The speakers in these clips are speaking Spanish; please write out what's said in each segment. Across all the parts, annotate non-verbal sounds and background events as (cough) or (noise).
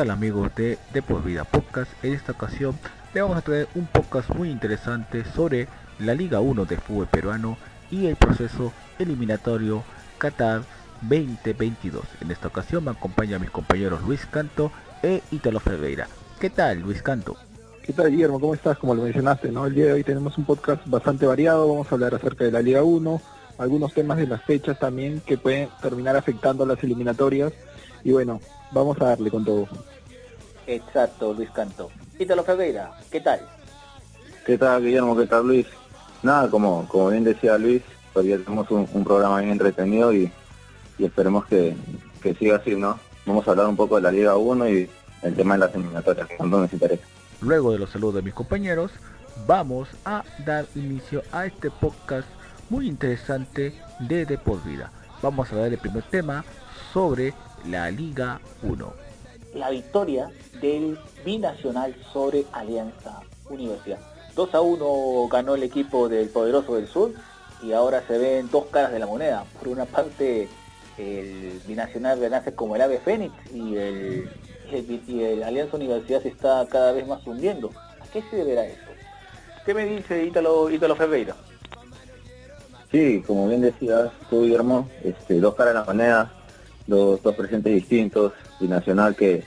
Tal amigos de De Por Vida Podcast? En esta ocasión le vamos a traer un podcast muy interesante sobre la Liga 1 de fútbol peruano y el proceso eliminatorio Qatar 2022. En esta ocasión me acompañan mis compañeros Luis Canto e Italo Ferreira. ¿Qué tal Luis Canto? ¿Qué tal Guillermo? ¿Cómo estás? Como lo mencionaste, ¿no? El día de hoy tenemos un podcast bastante variado, vamos a hablar acerca de la Liga 1, algunos temas de las fechas también que pueden terminar afectando a las eliminatorias y bueno, vamos a darle con todo. Exacto, Luis Canto. Ítalo Ferreira, ¿qué tal? ¿Qué tal, Guillermo? ¿Qué tal, Luis? Nada, como, como bien decía Luis, todavía tenemos un, un programa bien entretenido y, y esperemos que, que siga así, ¿no? Vamos a hablar un poco de la Liga 1 y el tema de las eliminatorias, que tanto nos interesa. Luego de los saludos de mis compañeros, vamos a dar inicio a este podcast muy interesante de De Por Vida. Vamos a dar el primer tema sobre la Liga 1. La victoria del binacional sobre Alianza Universidad. 2 a 1 ganó el equipo del Poderoso del Sur y ahora se ven dos caras de la moneda. Por una parte, el binacional renace como el ave fénix y el, el- y el Alianza Universidad se está cada vez más hundiendo. ¿A qué se deberá eso? ¿Qué me dice Ítalo, Ítalo Ferreira? Sí, como bien decías tú, Guillermo, este, dos caras de la moneda, dos, presentes distintos, y Nacional que,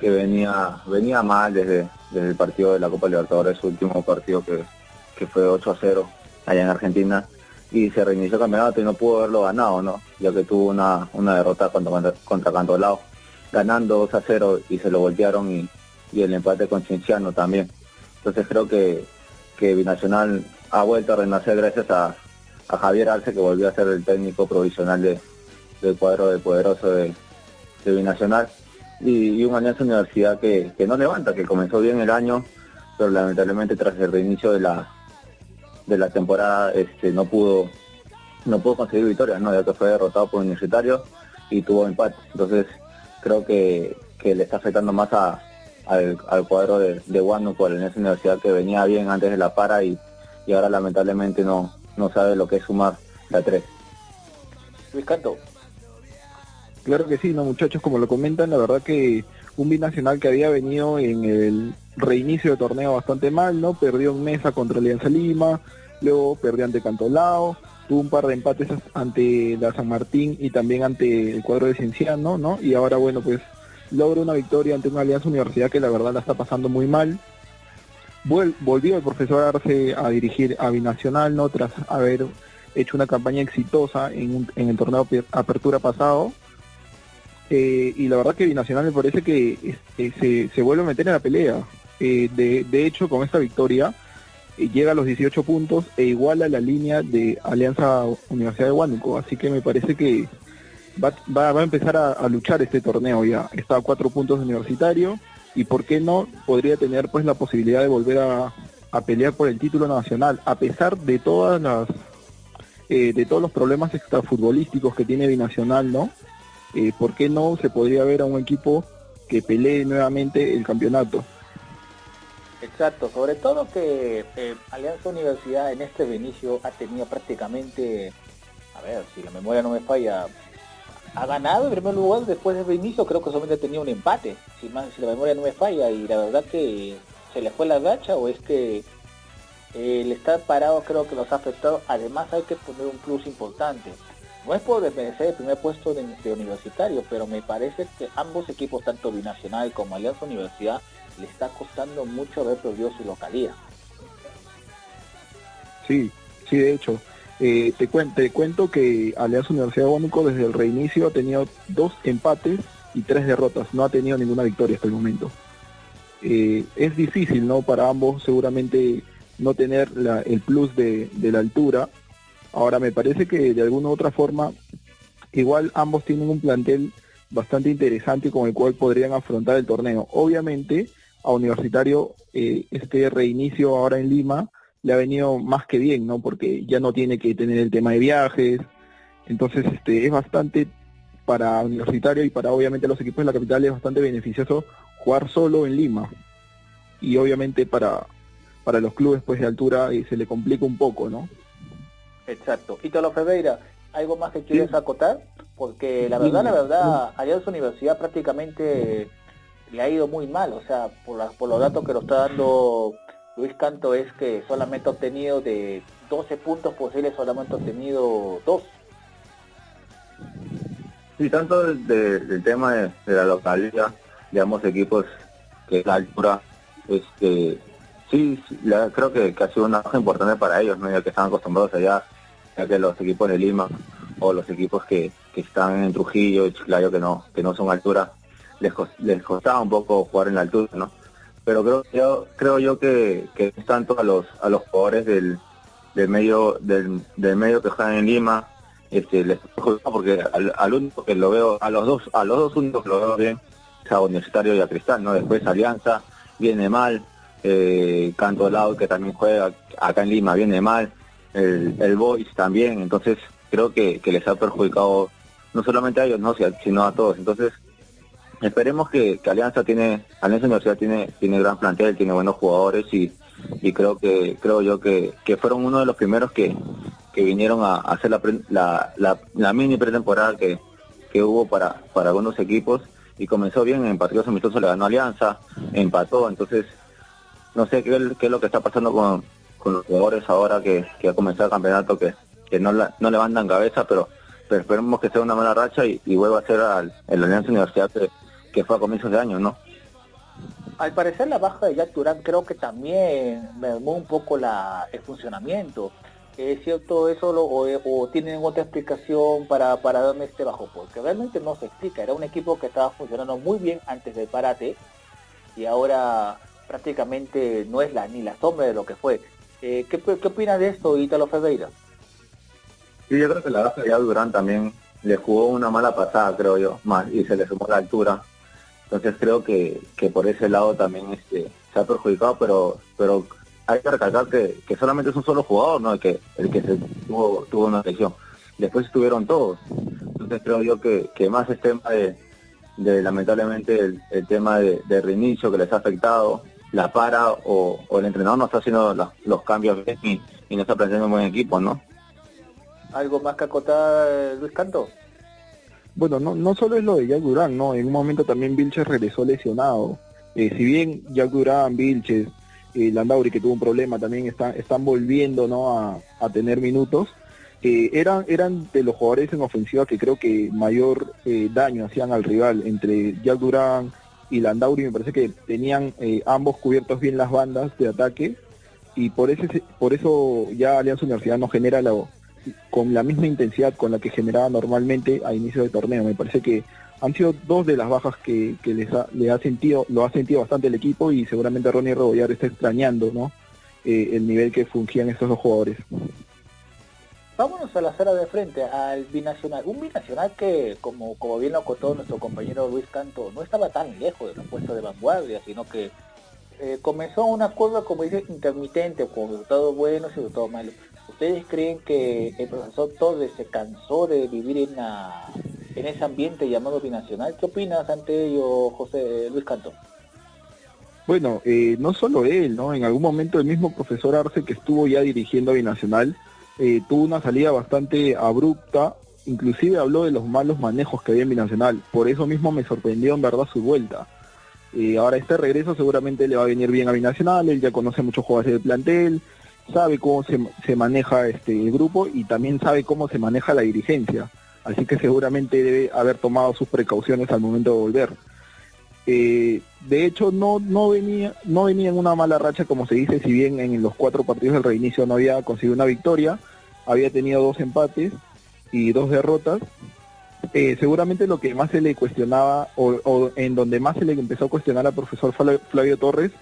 que venía venía mal desde, desde el partido de la Copa Libertadores, su último partido que, que fue 8 a 0 allá en Argentina, y se reinició el campeonato y no pudo haberlo ganado, ¿no? Ya que tuvo una, una derrota contra, contra Cantolao, ganando 2 a 0 y se lo voltearon y, y el empate con Cienciano también. Entonces creo que, que Binacional ha vuelto a renacer gracias a, a Javier Arce que volvió a ser el técnico provisional de, del cuadro de poderoso de, de Binacional y, y un Alianza Universidad que, que no levanta, que comenzó bien el año, pero lamentablemente tras el reinicio de la de la temporada este no pudo no pudo conseguir victorias, ¿no? ya que fue derrotado por Universitario y tuvo empate. Entonces creo que, que le está afectando más a, al, al cuadro de, de Huánuco, la Alianza Universidad que venía bien antes de la para y, y ahora lamentablemente no, no sabe lo que es sumar la 3. Luis Canto. Claro que sí, no muchachos, como lo comentan, la verdad que un binacional que había venido en el reinicio de torneo bastante mal, ¿no? Perdió en mesa contra Alianza Lima, luego perdió ante Cantolao, tuvo un par de empates ante la San Martín y también ante el cuadro de Cienciano, ¿no? Y ahora, bueno, pues logra una victoria ante una Alianza Universidad que la verdad la está pasando muy mal. Volvió el profesor Arce a dirigir a Binacional, ¿no? Tras haber hecho una campaña exitosa en, el torneo Aper- Apertura pasado. Eh, y la verdad que Binacional me parece que este, se, se vuelve a meter en la pelea. Eh, de, de hecho, con esta victoria eh, llega a los 18 puntos e iguala la línea de Alianza Universidad de Huánuco. Así que me parece que va, va- va a empezar a, luchar este torneo ya. Está a cuatro puntos de universitario y por qué no podría tener pues la posibilidad de volver a, a pelear por el título nacional, a pesar de todas las de todos los problemas extrafutbolísticos que tiene Binacional, ¿no? Eh, ¿Por qué no se podría ver a un equipo que pelee nuevamente el campeonato? Exacto, sobre todo que eh, Alianza Universidad en este reinicio ha tenido prácticamente, a ver, si la memoria no me falla, ha ganado en primer lugar después del reinicio, creo que solamente tenía un empate, si, más, si la memoria no me falla, y la verdad que se le fue la gacha o es que el estar parado creo que los ha afectado. Además hay que poner un plus importante. No es por desmerecer el primer puesto de, de universitario, pero me parece que ambos equipos, tanto Binacional como Alianza Universidad, le está costando mucho haber perdido su localidad. Sí, sí, de hecho. Eh, te, cuento, que Alianza Universidad de Huánuco desde el reinicio ha tenido dos empates y tres derrotas. No ha tenido ninguna victoria hasta el momento. Eh, es difícil, ¿no? Para ambos seguramente no tener el plus de la altura. Ahora me parece que de alguna u otra forma, igual ambos tienen un plantel bastante interesante con el cual podrían afrontar el torneo. Obviamente, a Universitario eh, este reinicio ahora en Lima le ha venido más que bien, ¿no? Porque ya no tiene que tener el tema de viajes. Entonces, este es bastante para Universitario y para obviamente los equipos de la capital es bastante beneficioso jugar solo en Lima. Y obviamente para para los clubes pues de altura eh, se le complica un poco, ¿no? Exacto. Ítalo Ferreira, ¿algo más que quieres acotar? Porque la verdad, la verdad, Alianza Universidad prácticamente le ha ido muy mal, o sea, por, la- por los datos que nos está dando Luis Canto es que solamente ha obtenido de 12 puntos posibles, solamente ha obtenido 2. Sí, tanto del, de- del tema de, de la localidad de ambos equipos, que es la altura, este, sí, la- creo que, que ha sido una baja importante para ellos, ¿no? ya que están acostumbrados allá, que los equipos de Lima o los equipos que, que están en Trujillo y Chiclayo que no, que no son altura, les, les costaba un poco jugar en la altura, ¿no? Pero creo yo, creo yo que, que tanto a los, a los jugadores del, del medio, del, del medio que juegan en Lima, este les porque al, único que lo veo, a los dos, a los dos únicos que lo veo bien, es a Universitario y a Cristal, ¿no? Después Alianza viene mal, eh, Canto Lau que también juega acá en Lima viene mal, el, el Boys también, entonces creo que, que les ha perjudicado no solamente a ellos, no, sino a todos. Entonces, esperemos que, Alianza tiene, Alianza Universidad tiene, tiene gran plantel, tiene buenos jugadores y, y creo que, creo yo que, que fueron uno de los primeros que, que vinieron a, hacer la, la, la, la mini pretemporada que, que hubo para, para algunos equipos. Y comenzó bien, en partidos amistosos le ganó Alianza, empató, entonces no sé qué es lo que está pasando con, los jugadores ahora que, ha comenzado el campeonato, que, no, la- no levantan cabeza, pero, pero esperemos que sea una mala racha y, vuelva a ser al, el Alianza Universidad que, fue a comienzos de año, ¿no? Al parecer la baja de Jack Durán creo que también mermó un poco la, el funcionamiento. ¿Es cierto eso lo- o tienen otra explicación para, para darme este bajo? Porque realmente no se explica. Era un equipo que estaba funcionando muy bien antes del parate y ahora prácticamente no es la ni la sombra de lo que fue. Eh, ¿qué, ¿Qué opinas de esto, Ítalo Ferreira? Sí, yo creo que la baja Jack Durán también le jugó una mala pasada, creo yo, más y se le sumó la altura. Entonces creo que, que por ese lado también este, se ha perjudicado, pero pero hay que recalcar que, que solamente es un solo jugador, ¿no? El que, el que se tuvo, tuvo una lesión. Después estuvieron todos. Entonces creo yo que, que más es tema de, de lamentablemente el, tema de reinicio que les ha afectado, la para o, o el entrenador no está haciendo la- los cambios bien y, y no está planteando un buen equipo, ¿no? ¿Algo más que acotar, Luis Canto? Bueno, no, no solo es lo de Jack Durán, ¿no? En un momento también Vilches regresó lesionado. Eh, si bien Jack Durán, Vilches, eh, Landauri, que tuvo un problema, también están, están volviendo, ¿no? A, a tener minutos. eh, eran, eran de los jugadores en ofensiva que creo que mayor eh, daño hacían al rival. Entre Jack Durán y Landauri me parece que tenían eh, ambos cubiertos bien las bandas de ataque y por, ese, por eso ya Alianza Universidad no genera la, con la misma intensidad con la que generaba normalmente a inicio de torneo. Me parece que han sido dos de las bajas que, que les ha, le ha sentido, lo ha sentido bastante el equipo y seguramente Ronnie Rebollar está extrañando ¿no? Eh, el nivel que fungían estos dos jugadores. Vámonos a la sala de frente, al binacional. Un binacional que, como, como bien lo contó nuestro compañero Luis Canto, no estaba tan lejos de los puestos de vanguardia, sino que eh, comenzó una curva, como dice, intermitente, con resultados buenos y resultados malos. ¿Ustedes creen que el profesor Torres se cansó de vivir en, la- en ese ambiente llamado binacional? ¿Qué opinas ante ello, José Luis Canto? Bueno, eh, no solo él, ¿no? En algún momento el mismo profesor Arce que estuvo ya dirigiendo a Binacional eh, tuvo una salida bastante abrupta, inclusive habló de los malos manejos que había en Binacional. Por eso mismo me sorprendió en verdad su vuelta. Eh, ahora este regreso seguramente le va a venir bien a Binacional, él ya conoce muchos jugadores del plantel sabe cómo se, se maneja este grupo y también sabe cómo se maneja la dirigencia. Así que seguramente debe haber tomado sus precauciones al momento de volver. Eh, de hecho, no, no, venía, no venía en una mala racha, como se dice, si bien en los cuatro partidos del reinicio no había conseguido una victoria, había tenido dos empates y dos derrotas. Eh, seguramente lo que más se le cuestionaba, o, en donde más se le empezó a cuestionar al profesor Flavio, Torres,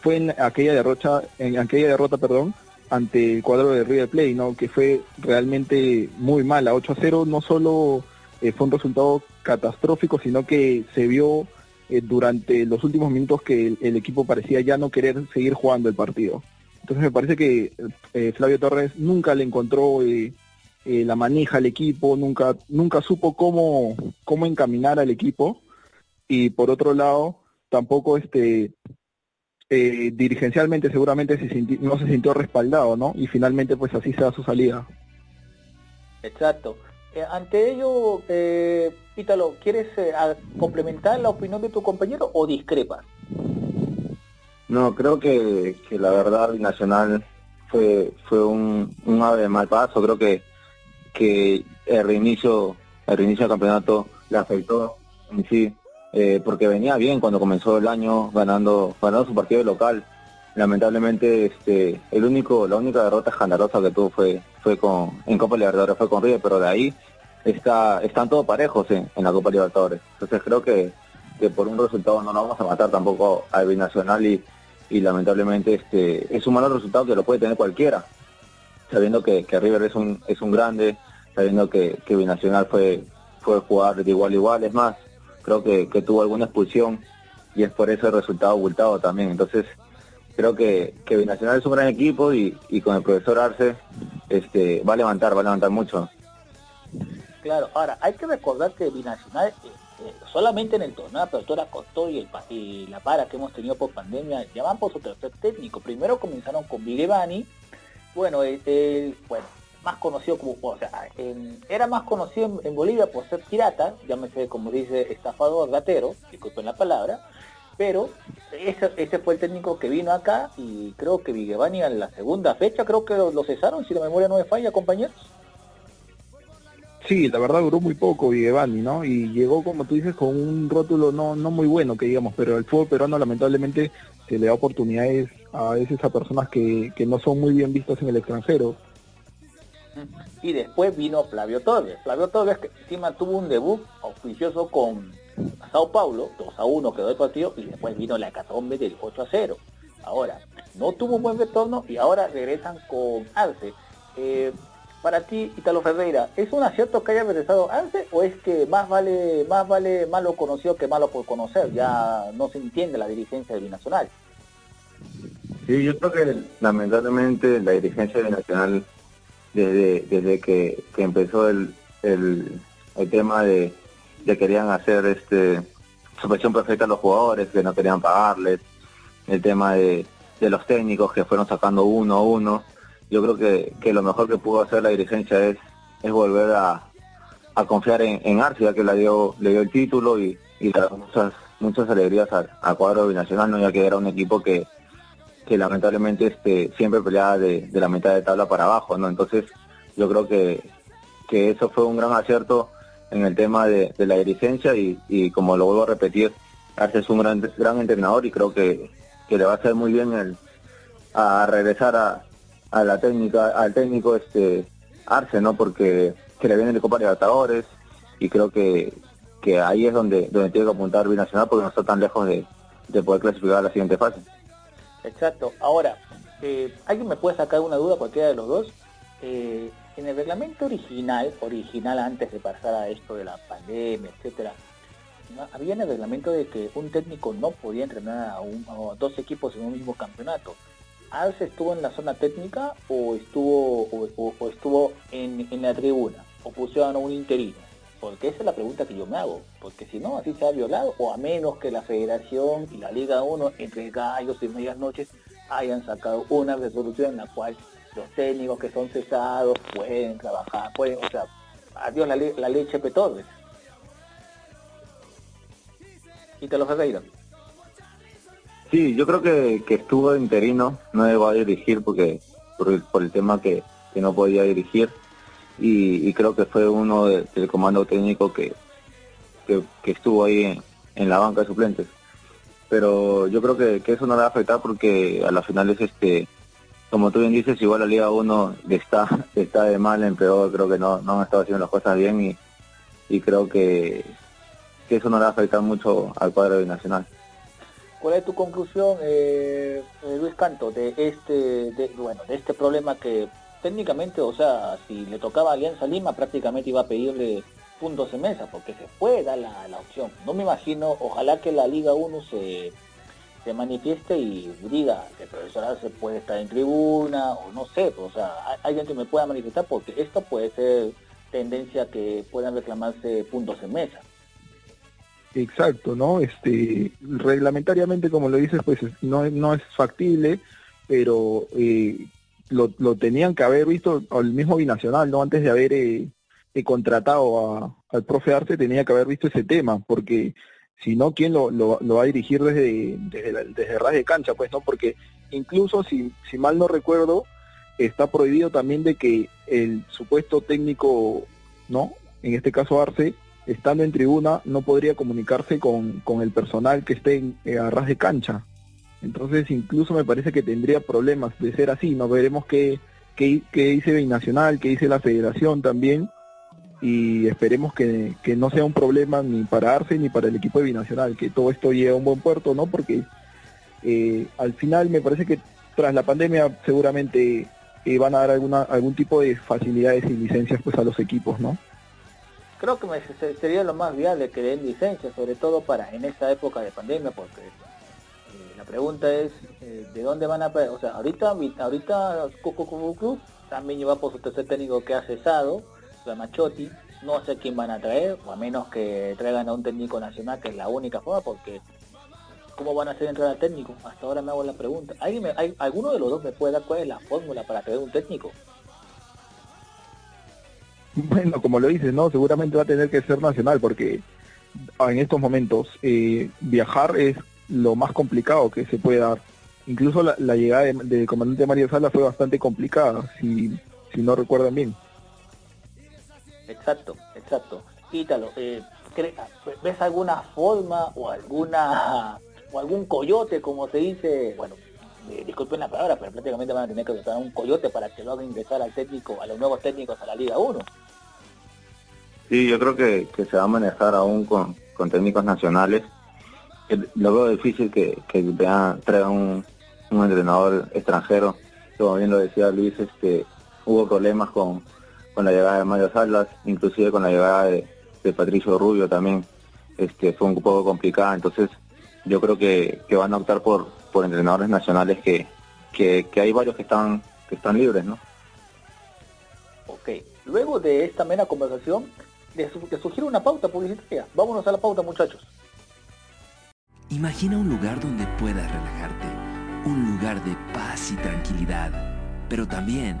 fue en aquella derrota, en aquella derrota, perdón, ante el cuadro de River Plate, ¿no? que fue realmente muy mala. 8 a 0 no solo eh, fue un resultado catastrófico, sino que se vio eh, durante los últimos minutos que el, equipo parecía ya no querer seguir jugando el partido. Entonces me parece que eh, Flavio Torres nunca le encontró eh, la manija al equipo, nunca, nunca supo cómo, cómo encaminar al equipo y por otro lado tampoco este dirigencialmente seguramente se no se sintió respaldado, ¿no? Y finalmente pues así se da su salida. Exacto. Eh, ante ello, eh, Ítalo, ¿quieres eh, complementar la opinión de tu compañero o discrepas? No, creo que, la verdad Nacional fue fue un, un ave de mal paso. Creo que que el reinicio el reinicio del campeonato le afectó en sí, eh, porque venía bien cuando comenzó el año ganando ganando su partido local. Lamentablemente, este el único la única derrota escandalosa que tuvo fue fue con en Copa Libertadores fue con River, pero de ahí está, están todos parejos en, la Copa Libertadores. Entonces creo que, que por un resultado no nos vamos a matar tampoco al Binacional y, y lamentablemente este es un mal resultado que lo puede tener cualquiera, sabiendo que, que River es un, es un grande, sabiendo que, que Binacional fue, fue jugar de igual a igual, es más, creo que, que tuvo alguna expulsión y es por eso el resultado abultado también. Entonces, creo que, que Binacional es un gran equipo y, y con el profesor Arce este, va a levantar, va a levantar mucho. Claro, ahora hay que recordar que Binacional eh, eh, solamente en el torneo de apertura costó y, el, y la para que hemos tenido por pandemia ya van por su tercer técnico. Primero comenzaron con Vigevani, bueno, el, bueno, más conocido como, o sea, era más conocido en, Bolivia por ser pirata, llámese como dice estafador, gatero, disculpen la palabra, pero ese, ese, fue el técnico que vino acá y creo que Vigevani en la segunda fecha, creo que lo, lo cesaron, si la memoria no me falla, compañeros. Sí, la verdad duró muy poco Vigevani, ¿no? Y llegó, como tú dices, con un rótulo no, no muy bueno, que digamos, pero el fútbol peruano lamentablemente se le da oportunidades a veces a personas que, que no son muy bien vistas en el extranjero. Y después vino Flavio Torres. Flavio Torres que encima tuvo un debut auspicioso con Sao Paulo, 2 a 1 quedó el partido, y después vino la catombe del 8 a 0. Ahora, no tuvo un buen retorno y ahora regresan con Arce. Eh, para ti, Italo Ferreira, ¿es un acierto que haya regresado antes o es que más vale más vale malo conocido que malo por conocer? Ya no se entiende la dirigencia de Binacional. Sí, yo creo que lamentablemente la dirigencia de Binacional, desde, desde que, empezó el, el, tema de, de, querían hacer este suspensión perfecta a los jugadores, que no querían pagarles, el tema de, de los técnicos que fueron sacando uno a uno, yo creo que, que lo mejor que pudo hacer la dirigencia es, es volver a, a confiar en, en Arcia, que le dio, le dio el título y, y le muchas, muchas alegrías al, cuadro binacional, ¿no? ya que era un equipo que, que lamentablemente este, siempre peleaba de, de, la mitad de tabla para abajo, ¿no? Entonces, yo creo que, que eso fue un gran acierto en el tema de, la dirigencia y, y, como lo vuelvo a repetir, Arce es un gran, gran entrenador y creo que, que le va a hacer muy bien el, a regresar a, a la técnica, al técnico este Arce, ¿no? Porque que le viene de Copa Libertadores y creo que, que ahí es donde, donde tiene que apuntar Binacional porque no está tan lejos de, de poder clasificar a la siguiente fase. Exacto. Ahora, eh, ¿alguien me puede sacar una duda cualquiera de los dos? Eh, en el reglamento original, original antes de pasar a esto de la pandemia, etcétera, había en el reglamento de que un técnico no podía entrenar a, dos equipos en un mismo campeonato. Arce estuvo en la zona técnica o estuvo o, estuvo en, la tribuna o pusieron a un interino? Porque esa es la pregunta que yo me hago, porque si no, así se ha violado, o a menos que la Federación y la Liga 1, entre gallos y medias noches, hayan sacado una resolución en la cual los técnicos que son cesados pueden trabajar, pueden, o sea, adiós la, la leche Petores. Y te lo Ferreira. Sí, yo creo que, que estuvo interino, no llegó a dirigir porque por, el tema que, no podía dirigir y, creo que fue uno del comando técnico que, que, estuvo ahí en, la banca de suplentes. Pero yo creo que, eso no le va a afectar porque a la final es este, como tú bien dices, igual la Liga 1 está, (laughs) está de mal en peor, creo que no, no han estado haciendo las cosas bien y, y creo que, que eso no le va a afectar mucho al cuadro binacional. ¿Cuál es tu conclusión, eh, eh, Luis Canto, de este, de, bueno, de este problema que técnicamente, o sea, si le tocaba a Alianza Lima, prácticamente iba a pedirle puntos en mesa, porque se puede dar la, la opción. No me imagino, ojalá que la Liga 1 se, se manifieste y diga que el profesor se puede estar en tribuna, o no sé, o sea, alguien que me pueda manifestar, porque esto puede ser tendencia que puedan reclamarse puntos en mesa. Exacto, ¿no? Este, reglamentariamente, como lo dices, pues no, no es factible, pero eh, lo, lo, tenían que haber visto al mismo binacional, ¿no? Antes de haber eh, eh, contratado al profe Arce, tenía que haber visto ese tema, porque si no, ¿quién lo, lo, va a dirigir desde, desde, desde ras de cancha? Pues, ¿no? Porque incluso, si, si mal no recuerdo, está prohibido también de que el supuesto técnico, ¿no? En este caso Arce, estando en tribuna, no podría comunicarse con, con el personal que esté en, eh, a ras de cancha. Entonces, incluso me parece que tendría problemas de ser así. No veremos qué, qué, qué dice Binacional, qué dice la Federación también. Y esperemos que, que, no sea un problema ni para Arce ni para el equipo de Binacional, que todo esto llegue a un buen puerto, ¿no? Porque eh, al final me parece que tras la pandemia seguramente eh, van a dar alguna, algún tipo de facilidades y licencias pues a los equipos, ¿no? creo que sería lo más viable que den licencia, sobre todo para en esta época de pandemia, porque eh, la pregunta es de dónde van a o sea, ahorita ahorita Club también lleva por su tercer técnico que ha cesado, la Machotti, no sé quién van a traer, o a menos que traigan a un técnico nacional, que es la única forma, porque ¿cómo van a hacer entrar al técnico? Hasta ahora me hago la pregunta. ¿Alguien hay, ¿Alguno de los dos me puede dar cuál es la fórmula para traer un técnico? Bueno, como lo dices, ¿no? Seguramente va a tener que ser nacional porque en estos momentos eh, viajar es lo más complicado que se puede dar. Incluso la, llegada del comandante Mario Sala fue bastante complicada, si, si no recuerdan bien. Exacto, exacto. Ítalo, eh, ¿ves alguna forma o alguna (laughs) o algún coyote, como se dice? Bueno, eh, disculpen la palabra, pero prácticamente van a tener que usar un coyote para que lo haga ingresar al técnico, a los nuevos técnicos a la Liga 1. Sí, yo creo que, se va a manejar aún con, técnicos nacionales. Lo veo difícil que, que traiga un, entrenador extranjero. Como bien lo decía Luis, este, hubo problemas con, la llegada de Mario Salas, inclusive con la llegada de, Patricio Rubio también. Este, fue un poco complicada, entonces yo creo que, van a optar por, por entrenadores nacionales que, que, hay varios que están, que están libres, ¿no? Ok, luego de esta mera conversación, les, sugiero una pauta publicitaria. Vámonos a la pauta, muchachos. Imagina un lugar donde puedas relajarte, un lugar de paz y tranquilidad, pero también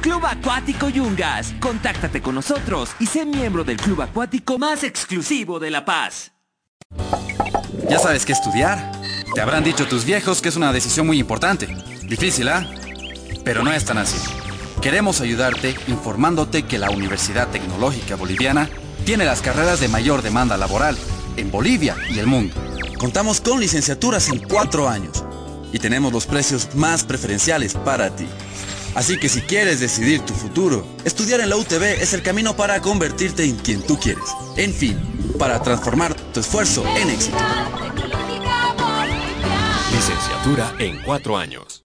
Club Acuático Yungas. Contáctate con nosotros y sé miembro del club acuático más exclusivo de La Paz. ¿Ya sabes qué estudiar? Te habrán dicho tus viejos que es una decisión muy importante. Difícil, ¿ah? Pero no es tan así. Queremos ayudarte informándote que la Universidad Tecnológica Boliviana tiene las carreras de mayor demanda laboral en Bolivia y el mundo. Contamos con licenciaturas en cuatro años y tenemos los precios más preferenciales para ti. Así que si quieres decidir tu futuro, estudiar en la UTB es el camino para convertirte en quien tú quieres. En fin, para transformar tu esfuerzo en éxito licenciatura en cuatro años.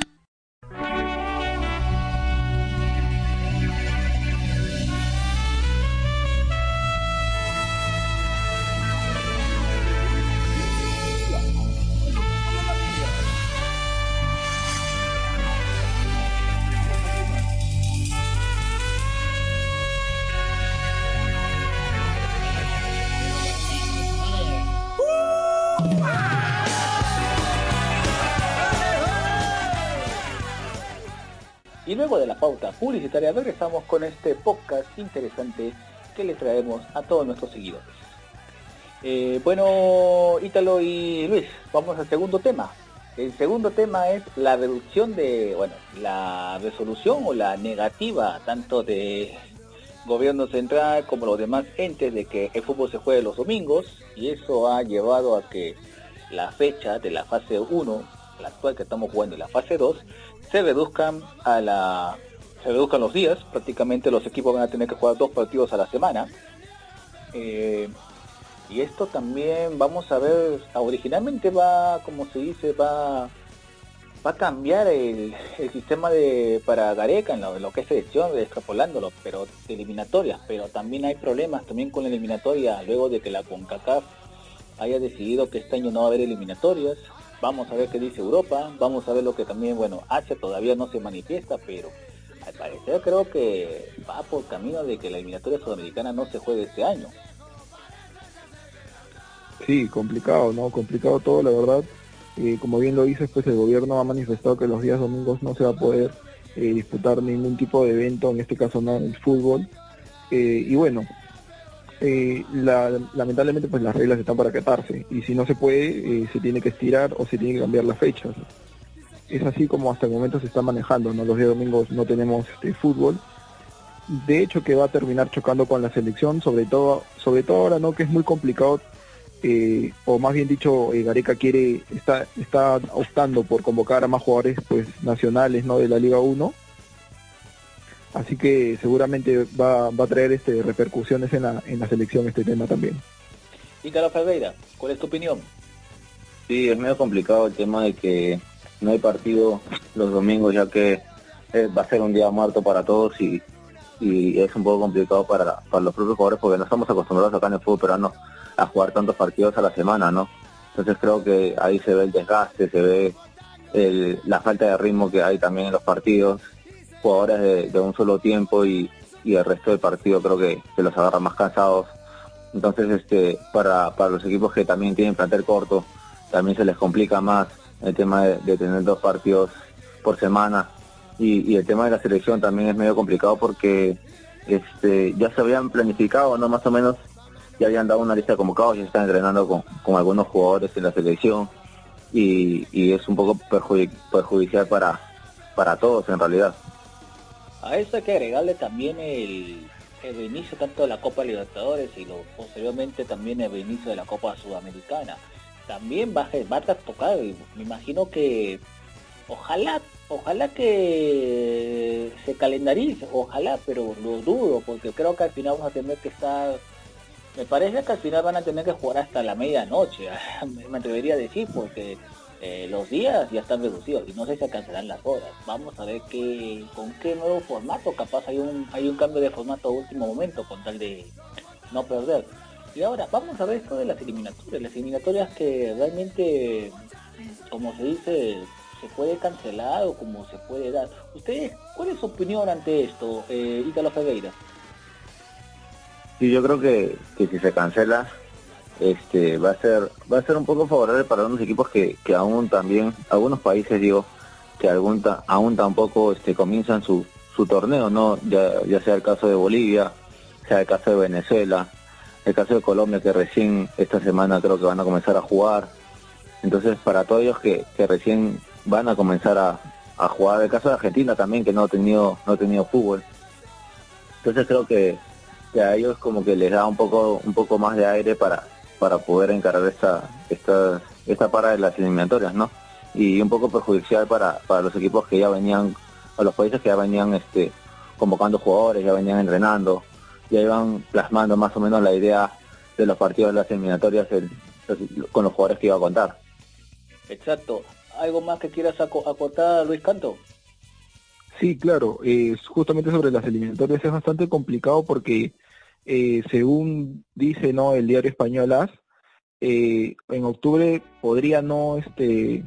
Luego de la pauta publicitaria regresamos con este podcast interesante que le traemos a todos nuestros seguidores. Eh, bueno, Ítalo y Luis, vamos al segundo tema. El segundo tema es la reducción de, bueno, la resolución o la negativa tanto de gobierno central como los demás entes de que el fútbol se juegue los domingos y eso ha llevado a que la fecha de la fase 1, la actual que estamos jugando, y la fase 2, se reduzcan a la se reduzcan los días, prácticamente los equipos van a tener que jugar dos partidos a la semana. Eh, y esto también vamos a ver, originalmente va, como se dice, va va a cambiar el, el sistema de para Gareca en lo, lo que es selección, extrapolándolo, pero de eliminatorias, pero también hay problemas también con la eliminatoria, luego de que la CONCACAF haya decidido que este año no va a haber eliminatorias, vamos a ver qué dice Europa, vamos a ver lo que también, bueno, Asia todavía no se manifiesta, pero al parecer creo que va por camino de que la eliminatoria sudamericana no se juegue este año. Sí, complicado, ¿no? Complicado todo, la verdad. Eh, como bien lo dices, pues el gobierno ha manifestado que los días domingos no se va a poder eh, disputar ningún tipo de evento, en este caso no el fútbol. Eh, y bueno, eh, la- lamentablemente pues las reglas están para acatarse y si no se puede, eh, se tiene que estirar o se tiene que cambiar las fechas. Es así como hasta el momento se está manejando, ¿no? Los días domingos no tenemos este, fútbol. De hecho que va a terminar chocando con la selección, sobre todo, sobre todo ahora, ¿no? Que es muy complicado eh, o más bien dicho, Gareca quiere, está, está optando por convocar a más jugadores pues nacionales no de la Liga 1. Así que seguramente va, va a traer este repercusiones en la, en la selección este tema también. Y Carlos Ferreira, ¿cuál es tu opinión? Sí, es medio complicado el tema de que no hay partido los domingos ya que eh, va a ser un día muerto para todos y, y es un poco complicado para, para los propios jugadores porque no estamos acostumbrados acá en el fútbol peruano a jugar tantos partidos a la semana, ¿no? Entonces creo que ahí se ve el desgaste, se ve el- la falta de ritmo que hay también en los partidos, jugadores de, un solo tiempo y, y el resto del partido creo que se los agarra más cansados. Entonces, este, para, los equipos que también tienen plantel corto, también se les complica más el tema de, tener dos partidos por semana. Y, el tema de la selección también es medio complicado porque este, ya se habían planificado, ¿no? Más o menos, ya habían dado una lista de convocados, ya están entrenando con, algunos jugadores en la selección y, es un poco perjudi- perjudicial para, para todos en realidad. A eso hay que agregarle también el, el reinicio tanto de la Copa Libertadores y lo, posteriormente también el reinicio de la Copa Sudamericana. También va, va a tocar, me imagino que ojalá, ojalá que se calendarice, ojalá, pero lo dudo, porque creo que al final vamos a tener que estar, me parece que al final van a tener que jugar hasta la medianoche, (laughs) me atrevería a decir, porque eh, los días ya están reducidos y no sé si alcanzarán las horas. Vamos a ver qué, con qué nuevo formato, capaz hay un, hay un cambio de formato a último momento con tal de no perder. Y ahora, vamos a ver esto de las eliminatorias, las eliminatorias que realmente, como se dice, se puede cancelar o como se puede dar. ¿Ustedes, cuál es su opinión ante esto, eh, Ítalo Ferreira? Sí, yo creo que, que si se cancela, este va a ser va a ser un poco favorable para unos equipos que, que aún también algunos países digo que aún, aún tampoco este comienzan su, su torneo no ya, ya sea el caso de Bolivia sea el caso de Venezuela el caso de Colombia que recién esta semana creo que van a comenzar a jugar. Entonces para todos ellos que, que recién van a comenzar a, a jugar el caso de Argentina también que no ha tenido no ha tenido fútbol. Entonces creo que, que a ellos como que les da un poco un poco más de aire para para poder encarar esta, esta, esta para de las eliminatorias, ¿no? Y un poco perjudicial para, para los equipos que ya venían, a los países que ya venían este, convocando jugadores, ya venían entrenando, ya iban plasmando más o menos la idea de los partidos de las eliminatorias con los jugadores que iba a contar. Exacto. ¿Algo más que quieras acotar, Luis Canto? Sí, claro. Eh, justamente sobre las eliminatorias es bastante complicado porque eh, según dice no el diario español AS, eh, en octubre podría no este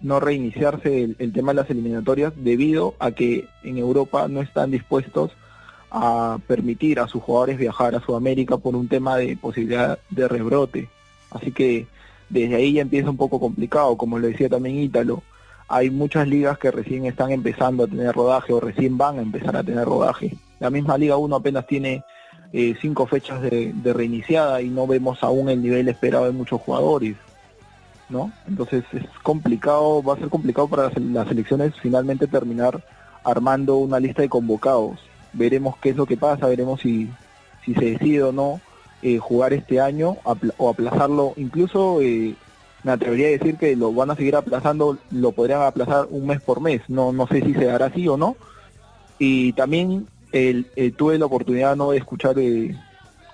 no reiniciarse el, tema de las eliminatorias debido a que en Europa no están dispuestos a permitir a sus jugadores viajar a Sudamérica por un tema de posibilidad de rebrote. Así que desde ahí ya empieza un poco complicado, como lo decía también Ítalo. Hay muchas ligas que recién están empezando a tener rodaje o recién van a empezar a tener rodaje. La misma Liga 1 apenas tiene eh, cinco fechas de, reiniciada y no vemos aún el nivel esperado de muchos jugadores. ¿no? Entonces es complicado, va a ser complicado para las, elecciones finalmente terminar armando una lista de convocados. Veremos qué es lo que pasa, veremos si, si se decide o no eh, jugar este año o aplazarlo. Incluso eh, me atrevería a decir que lo van a seguir aplazando, lo podrían aplazar un mes por mes. No, no sé si se hará así o no. Y también el, eh, tuve la oportunidad ¿no? de escuchar eh,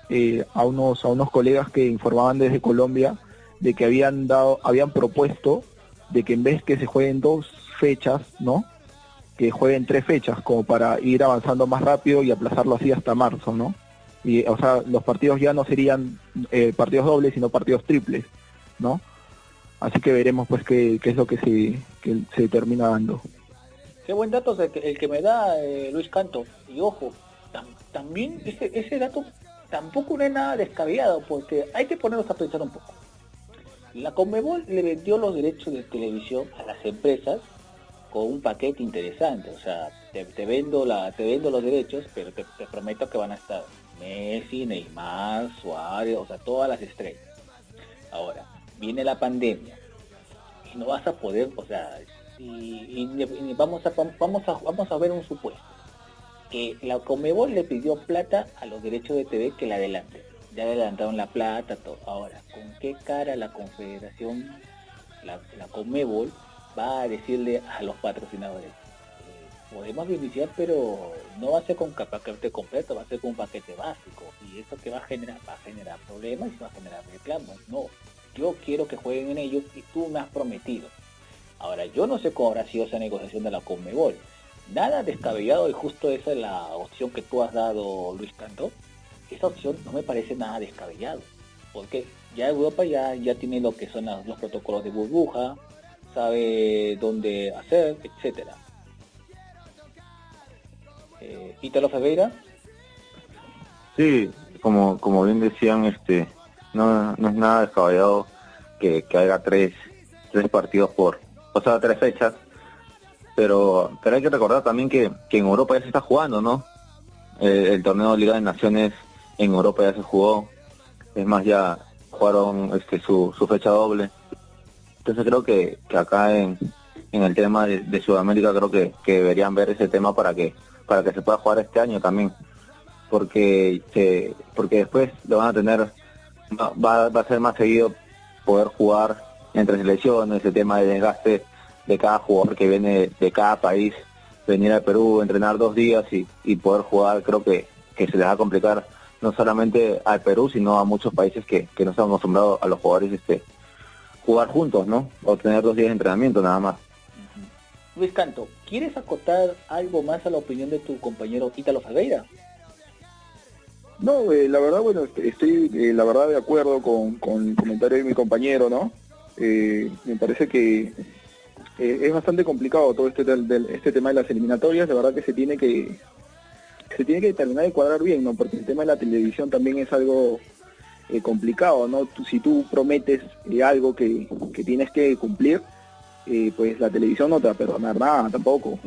eh, a unos a unos colegas que informaban desde Colombia de que habían dado habían propuesto de que en vez que se jueguen dos fechas no que jueguen tres fechas como para ir avanzando más rápido y aplazarlo así hasta marzo no y o sea los partidos ya no serían partidos dobles sino partidos triples no así que veremos pues qué, qué es lo que se que se termina dando Qué buen dato el que, me da eh, Luis Canto. Y ojo, también ese, ese dato tampoco no es nada descabellado, porque hay que ponernos a pensar un poco. La Conmebol le vendió los derechos de televisión a las empresas con un paquete interesante. O sea, te, vendo la, te vendo los derechos, pero te, te, prometo que van a estar Messi, Neymar, Suárez, o sea, todas las estrellas. Ahora, viene la pandemia y no vas a poder, o sea, y, vamos a vamos a vamos a ver un supuesto que la Comebol le pidió plata a los derechos de TV que la adelante ya adelantaron la plata todo. Ahora con qué cara la Confederación la, la Comebol va a decirle a los patrocinadores eh, podemos iniciar pero no va a ser con paquete completo va a ser con un paquete básico. Y eso que va a generar va a generar problemas y va a generar reclamos. No yo quiero que jueguen en ellos y tú me has prometido Ahora, yo no sé cómo habrá sido esa negociación de la Conmebol. Nada descabellado y justo esa es la opción que tú has dado, Luis Canto. Esa opción no me parece nada descabellado. Porque ya Europa ya, ya tiene lo que son los protocolos de burbuja, sabe dónde hacer, etcétera. Eh, Ítalo Ferreira. Sí, como, como bien decían, este no, no es nada descabellado que, que haya tres, tres partidos por, o tres fechas. Pero, pero hay que recordar también que, que en Europa ya se está jugando, ¿no? el torneo de Liga de Naciones en Europa ya se jugó. Es más, ya jugaron este, su, su fecha doble. Entonces creo que, que acá en, en el tema de, Sudamérica creo que, que, deberían ver ese tema para que para que se pueda jugar este año también porque se, porque después lo van a tener va, va a ser más seguido poder jugar entre selecciones, ese tema de desgaste de cada jugador que viene de cada país, venir a Perú, entrenar dos días y, poder jugar, creo que, que se les va a complicar no solamente al Perú, sino a muchos países que, que no están acostumbrados a los jugadores este jugar juntos, ¿no? O tener dos días de entrenamiento nada más. Luis Canto, ¿quieres acotar algo más a la opinión de tu compañero Ítalo Ferreira? No, eh, la verdad, bueno, estoy eh, la verdad de acuerdo con, con el comentario de mi compañero, ¿no? Eh, me parece que eh, es bastante complicado todo este, este tema de las eliminatorias, de verdad que se tiene que se tiene que terminar de cuadrar bien, ¿no? Porque el tema de la televisión también es algo eh, complicado, ¿no? si tú prometes algo que, tienes que cumplir, pues la televisión no te va a perdonar nada tampoco.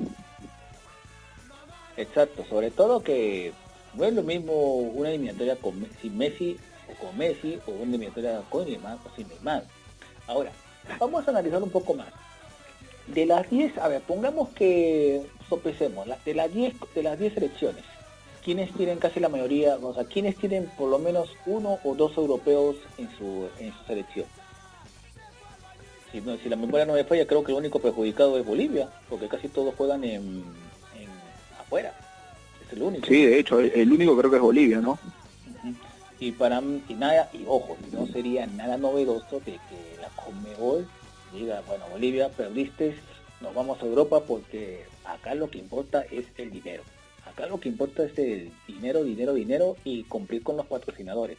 Exacto, sobre todo que no es lo mismo una eliminatoria con, sin Messi o con Messi o una eliminatoria con Neymar o sin Neymar. Ahora, vamos a analizar un poco más. De las 10, a ver, pongamos que sopesemos, de las 10 de las 10 selecciones, ¿quiénes tienen casi la mayoría, o sea, quiénes tienen por lo menos uno o dos europeos en su, en su selección? Si, si la memoria no me falla, creo que el único perjudicado es Bolivia, porque casi todos juegan en, afuera. Es el único. Sí, de hecho, el, único creo que es Bolivia, ¿no? Y para y nada, y ojo, no sería nada novedoso de que la Conmebol diga, bueno, Bolivia, perdiste, nos vamos a Europa porque acá lo que importa es el dinero. Acá lo que importa es el dinero, dinero, dinero y cumplir con los patrocinadores.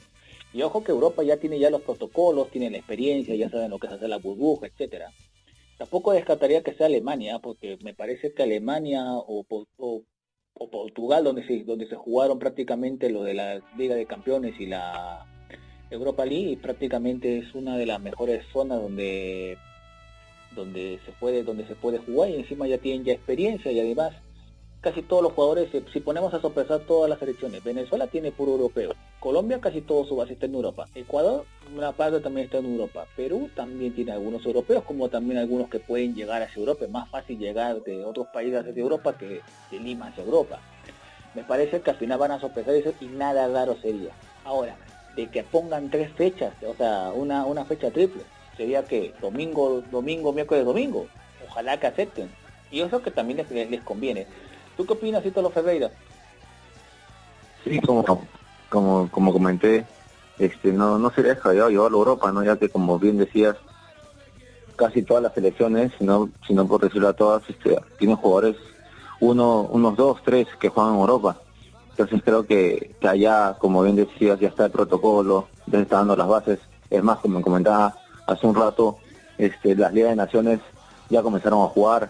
Y ojo que Europa ya tiene ya los protocolos, tiene la experiencia, ya saben lo que es hacer la burbuja, etcétera. Tampoco descartaría que sea Alemania, porque me parece que Alemania o, o, Portugal, donde se, donde se jugaron prácticamente lo de la Liga de Campeones y la Europa League, prácticamente es una de las mejores zonas donde donde se puede donde se puede jugar y encima ya tienen ya experiencia y además casi todos los jugadores si ponemos a sopesar todas las selecciones Venezuela tiene puro europeo Colombia casi todo su base está en Europa Ecuador una parte también está en Europa Perú también tiene algunos europeos como también algunos que pueden llegar hacia Europa es más fácil llegar de otros países de Europa que de Lima hacia Europa. Me parece que al final van a sopesar eso y nada raro sería. Ahora de que pongan tres fechas o sea una, una fecha triple sería que domingo, domingo, miércoles, domingo. Ojalá que acepten. Y eso que también les, les conviene. ¿Tú qué opinas, Ítalo Ferreira? Sí, como, como, como comenté, este, no, no sería descabellado llevarlo a Europa, ¿no? Ya que como bien decías, casi todas las selecciones, si no, si no por decirlo a todas, este, tienen jugadores, uno, unos dos, tres que juegan en Europa. Entonces creo que, que allá, como bien decías, ya está el protocolo, ya se está dando las bases. Es más, como comentaba hace un rato este, las Ligas de Naciones ya comenzaron a jugar,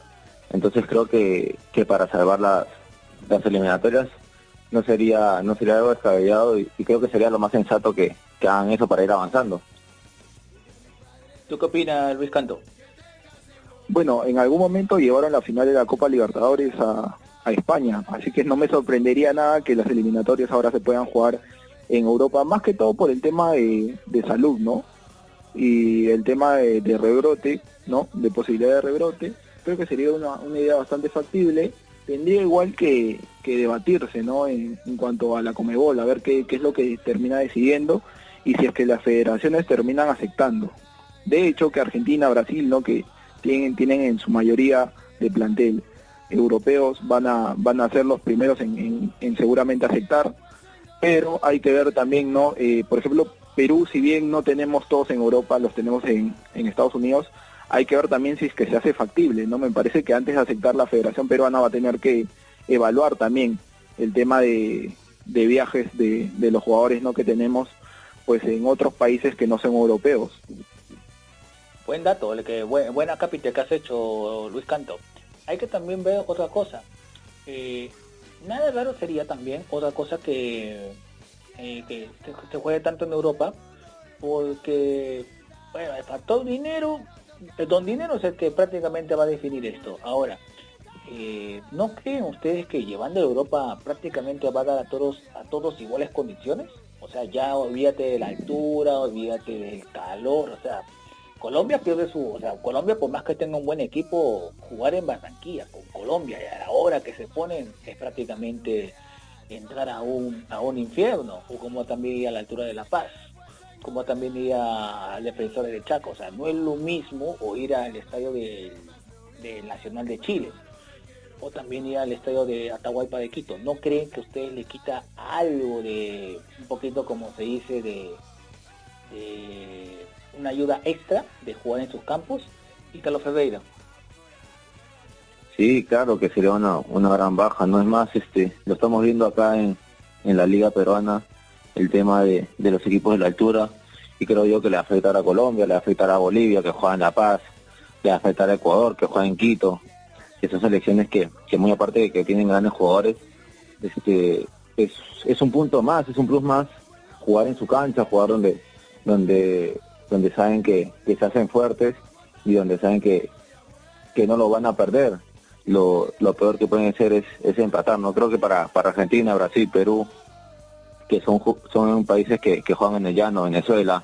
entonces creo que, que para salvar las, las eliminatorias no sería no sería algo descabellado y, creo que sería lo más sensato que, que, hagan eso para ir avanzando. ¿Tú qué opinas, Luis Canto? Bueno, en algún momento llevaron la final de la Copa Libertadores a, España, así que no me sorprendería nada que las eliminatorias ahora se puedan jugar en Europa, más que todo por el tema de, salud, ¿no? y el tema de, rebrote, ¿no? De posibilidad de rebrote, creo que sería una, idea bastante factible. Tendría igual que, debatirse, ¿no? En, cuanto a la Comebol, a ver qué, es lo que termina decidiendo y si es que las federaciones terminan aceptando. De hecho, que Argentina, Brasil, ¿no? Que tienen, tienen en su mayoría de plantel europeos, van a, van a ser los primeros en, seguramente aceptar, pero hay que ver también, ¿no? Eh, por ejemplo, Perú, si bien no tenemos todos en Europa, los tenemos en, Estados Unidos, hay que ver también si es que se hace factible, ¿no? Me parece que antes de aceptar la Federación Peruana va a tener que evaluar también el tema de, viajes de, los jugadores ¿no? que tenemos pues en otros países que no son europeos. Buen dato, que, buena cápita que has hecho Luis Canto. Hay que también ver otra cosa. Eh, nada raro sería también otra cosa que eh, que se, juegue tanto en Europa, porque, bueno, el factor dinero, el don dinero es el que prácticamente va a definir esto. Ahora, eh, ¿no creen ustedes que llevando a Europa prácticamente va a dar a todos, a todos iguales condiciones? O sea, ya olvídate de la altura, olvídate del calor, o sea, Colombia pierde su, o sea, Colombia por más que tenga un buen equipo, jugar en Barranquilla con Colombia y a la hora que se ponen es prácticamente entrar a un, a un infierno, o como también ir a la altura de La Paz, como también ir al defensor de Chaco. O sea, no es lo mismo o ir al estadio del, Nacional de Chile, o también ir al estadio de Atahualpa de Quito. ¿No creen que ustedes le quita algo de, un poquito como se dice, de una ayuda extra de jugar en sus campos? Y Carlos Ferreira. Sí, claro que sería una, una gran baja. No es más, este, lo estamos viendo acá en, en la Liga Peruana, el tema de, de, los equipos de la altura, y creo yo que le afectará a Colombia, le afectará a Bolivia, que juega en La Paz, le afectará a Ecuador, que juega en Quito, que son selecciones que, que muy aparte de que tienen grandes jugadores, este, es, es un punto más, es un plus más jugar en su cancha, jugar donde, donde, donde saben que, que se hacen fuertes y donde saben que, que no lo van a perder. Lo, lo peor que pueden hacer es, es empatar. No creo que para, para Argentina, Brasil, Perú, que son son países que, que juegan en el llano, Venezuela,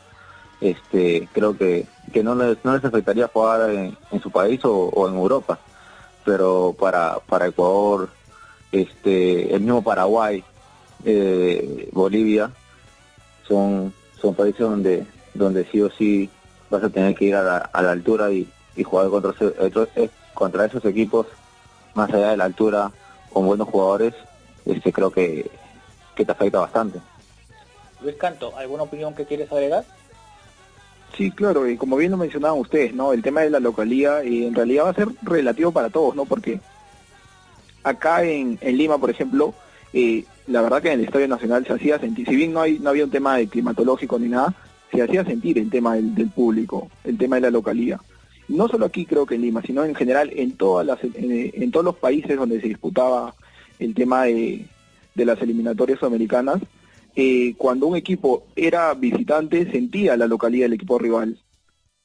este creo que, que no les no les afectaría jugar en, su país o, o, en Europa pero para para Ecuador este el mismo Paraguay eh, Bolivia son son países donde donde sí o sí vas a tener que ir a la, a la altura y, y jugar contra eh, contra esos equipos más allá de la altura con buenos jugadores este creo que, que te afecta bastante Luis Canto ¿alguna opinión que quieres agregar? Sí, claro, y como bien lo mencionaban ustedes, ¿no? El tema de la localía y en realidad va a ser relativo para todos, ¿no? Porque acá en, en Lima, por ejemplo, eh, la verdad que en el Estadio Nacional se hacía sentir, si bien no, hay, no había un tema de climatológico ni nada, se hacía sentir el tema del, del público, el tema de la localía. No solo aquí creo que en Lima, sino en general en todas las, en, todos los países donde se disputaba el tema de, las eliminatorias sudamericanas, eh, cuando un equipo era visitante sentía la localidad del equipo rival.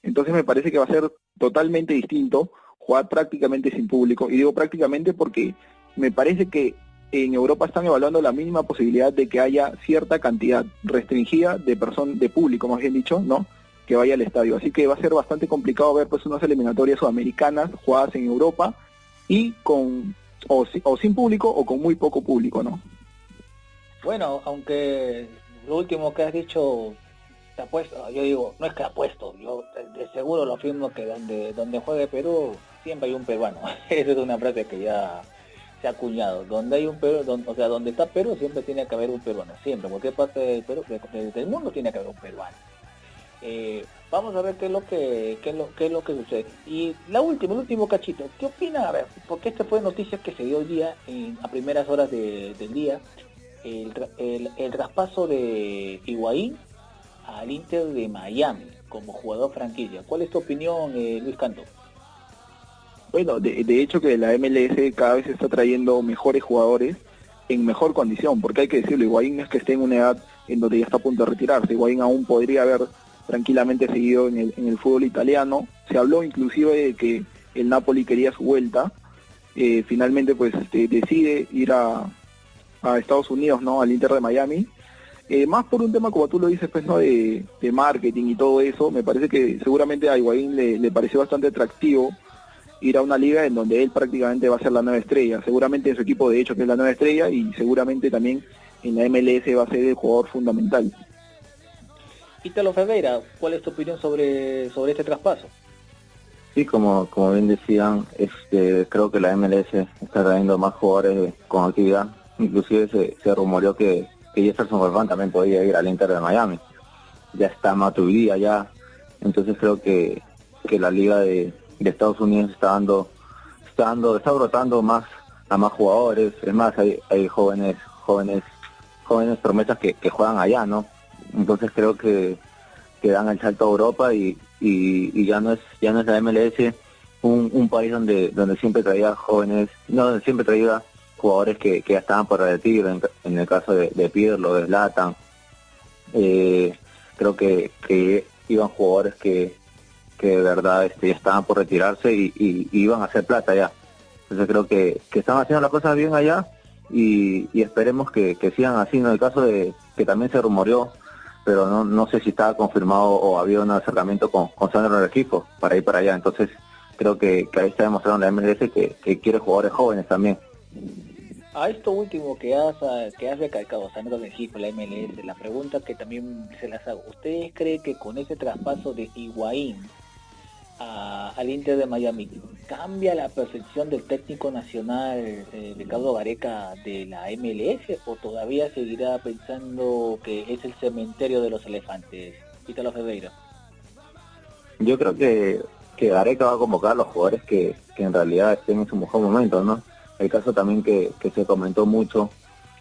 Entonces me parece que va a ser totalmente distinto jugar prácticamente sin público. Y digo prácticamente porque me parece que en Europa están evaluando la mínima posibilidad de que haya cierta cantidad restringida de person de público, más bien dicho, ¿no? Que vaya al estadio. Así que va a ser bastante complicado ver pues unas eliminatorias sudamericanas jugadas en Europa y con o, o sin público o con muy poco público, ¿no? Bueno, aunque lo último que has dicho te apuesto, yo digo, no es que apuesto, yo de seguro lo afirmo que donde donde juegue Perú siempre hay un peruano. (laughs) Esa es una frase que ya se ha acuñado. Donde hay un Perú, o sea, donde está Perú siempre tiene que haber un peruano, siempre, en cualquier parte del, mundo tiene que haber un peruano. Eh, vamos a ver qué es lo que qué es lo, qué es lo que sucede. Y la última, el último cachito, ¿qué opinan? A ver, porque esta fue noticia que se dio hoy día en, a primeras horas de, del día el, el, el, traspaso de Higuaín al Inter de Miami como jugador franquicia. ¿Cuál es tu opinión, eh, Luis Canto? Bueno, de, de, hecho que la MLS cada vez está trayendo mejores jugadores en mejor condición, porque hay que decirlo, Higuaín es que esté en una edad en donde ya está a punto de retirarse. Higuaín aún podría haber tranquilamente seguido en el, en el fútbol italiano. Se habló inclusive de que el Napoli quería su vuelta. Eh, finalmente pues este, decide ir a, a Estados Unidos, ¿no? Al Inter de Miami. Eh, más por un tema, como tú lo dices, pues, ¿no? De, de, marketing y todo eso, me parece que seguramente a Higuaín le, le, pareció bastante atractivo ir a una liga en donde él prácticamente va a ser la nueva estrella. Seguramente en su equipo, de hecho, que es la nueva estrella y seguramente también en la MLS va a ser el jugador fundamental. Ítalo Ferreira, ¿cuál es tu opinión sobre, sobre este traspaso? Sí, como, como bien decían, este, creo que la MLS está trayendo más jugadores con actividad inclusive se, se rumoreó que, que Jefferson Farfán también podía ir al Inter de Miami. Ya está Matuidi allá, entonces creo que, que la liga de, de Estados Unidos está dando, está dando, está brotando más a más jugadores, es más hay, hay jóvenes, jóvenes, jóvenes promesas que, que juegan allá, ¿no? Entonces creo que, que dan el salto a Europa y, y, ya no es, ya no es la MLS un, un país donde, donde siempre traía jóvenes, no, donde siempre traía jugadores que, que ya estaban por retiro, en, en, el caso de, de Pirlo, de Zlatan. Eh, creo que, que iban jugadores que, que de verdad este, ya estaban por retirarse y, y, y, iban a hacer plata ya. Entonces creo que, que están haciendo las cosas bien allá y, y esperemos que, que, sigan así. En el caso de que también se rumoreó, pero no, no sé si estaba confirmado o había un acercamiento con, con Sandro Recife para ir para allá. Entonces creo que, que ahí está demostrando la MLS que, que quiere jugadores jóvenes también a esto último que has, que has recalcado, Sandro México, la MLS, la pregunta que también se las hago, ¿ustedes creen que con ese traspaso de Higuaín a, al Inter de Miami cambia la percepción del técnico nacional eh, Ricardo Gareca de la MLS o todavía seguirá pensando que es el cementerio de los elefantes? Ítalo Ferreira. Yo creo que, que Gareca va a convocar a los jugadores que, que en realidad estén en su mejor momento, ¿no? El caso también que, que, se comentó mucho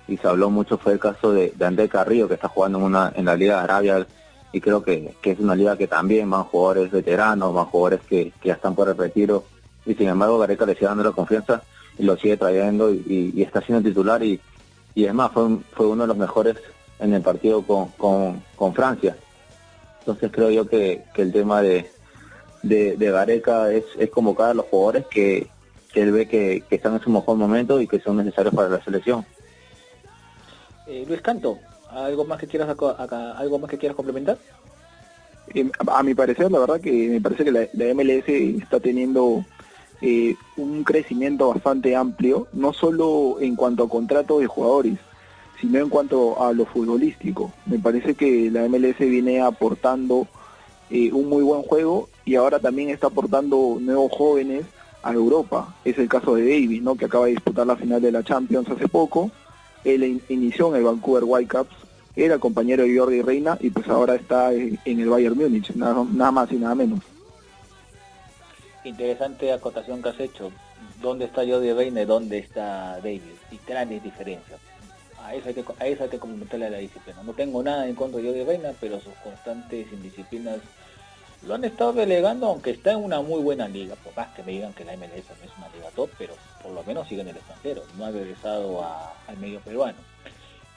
y se habló mucho fue el caso de, de André Carrillo, que está jugando en, una, en la Liga Arabia y creo que, que es una liga que también van jugadores veteranos, van jugadores que, que ya están por el retiro y sin embargo Gareca le sigue dando la confianza y lo sigue trayendo y, está siendo titular y, y es más, fue, fue uno de los mejores en el partido con, con, con Francia. Entonces creo yo que, que el tema de, de, de Gareca es, es convocar a los jugadores que, que él ve que, que están en su mejor momento y que son necesarios para la selección. Eh, Luis Canto, ¿algo más que quieras acá, algo más que quieras complementar? Eh, a mi parecer, la verdad que me parece que la, la MLS está teniendo eh, un crecimiento bastante amplio, no solo en cuanto a contratos de jugadores, sino en cuanto a lo futbolístico. Me parece que la MLS viene aportando eh, un muy buen juego y ahora también está aportando nuevos jóvenes a Europa. Es el caso de Davis, ¿no? que acaba de disputar la final de la Champions hace poco. Él in- inició en el Vancouver Whitecaps, era compañero de Jordi Reina y pues ahora está en en el Bayern Múnich, nada, nada más y nada menos. Interesante acotación que has hecho. ¿Dónde está Jordi Reina y dónde está Davis? Y grandes diferencias. A eso hay que, a eso hay que complementarle a la disciplina. No tengo nada en contra de Jordi Reina, pero sus constantes indisciplinas lo han estado relegando, aunque está en una muy buena liga. Por más que me digan que la MLS no es una liga top, pero por lo menos sigue en el extranjero. No ha regresado a- al medio peruano.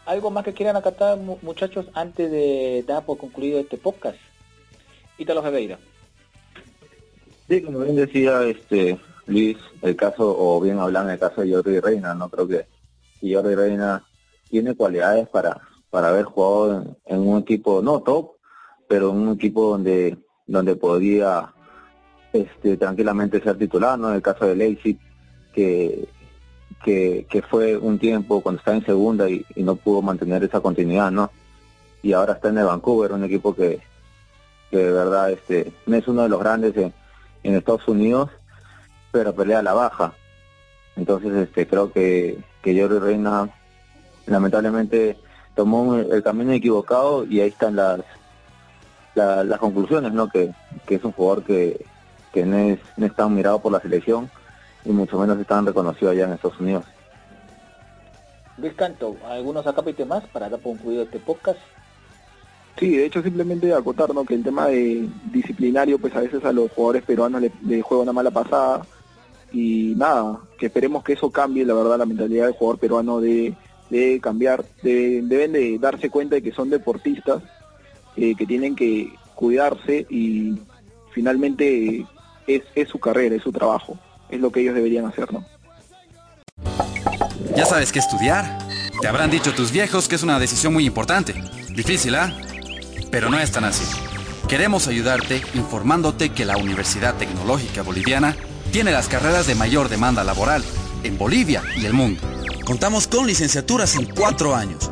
¿Algo más que quieran acatar, mu- muchachos, antes de dar por concluido este podcast? Ítalo Ferreira. Sí, como bien decía este Luis, el caso, o bien hablan el caso de Jordi Reina, no creo que que Jordi Reina tiene cualidades para, para haber jugado en, en un equipo no top, pero en un equipo donde, donde podría este, tranquilamente ser titular, ¿no? En el caso de Leipzig, que, que, que fue un tiempo cuando estaba en segunda y, no pudo mantener esa continuidad, ¿no? Y ahora está en el Vancouver, un equipo que, que de verdad este, es uno de los grandes en, en Estados Unidos, pero pelea a la baja. Entonces este creo que, que Jordi Reina lamentablemente tomó el camino equivocado y ahí están las la- las conclusiones, ¿no? Que, que es un jugador que, que no, es, no es tan mirado por la selección y mucho menos es tan reconocido allá en Estados Unidos. Luis Canto, ¿algunos acápites más para dar por concluido este podcast? Sí, de hecho simplemente acotar ¿no? que el tema de disciplinario pues a veces a los jugadores peruanos le, le juega una mala pasada y nada, que esperemos que eso cambie, la verdad la mentalidad del jugador peruano de, de cambiar, de- deben de darse cuenta de que son deportistas, eh, que tienen que cuidarse y finalmente es, es su carrera, es su trabajo, es lo que ellos deberían hacer, ¿no? ¿Ya sabes qué estudiar? Te habrán dicho tus viejos que es una decisión muy importante. Difícil, ¿ah? Pero no es tan así. Queremos ayudarte informándote que la Universidad Tecnológica Boliviana tiene las carreras de mayor demanda laboral en Bolivia y el mundo. Contamos con licenciaturas en cuatro años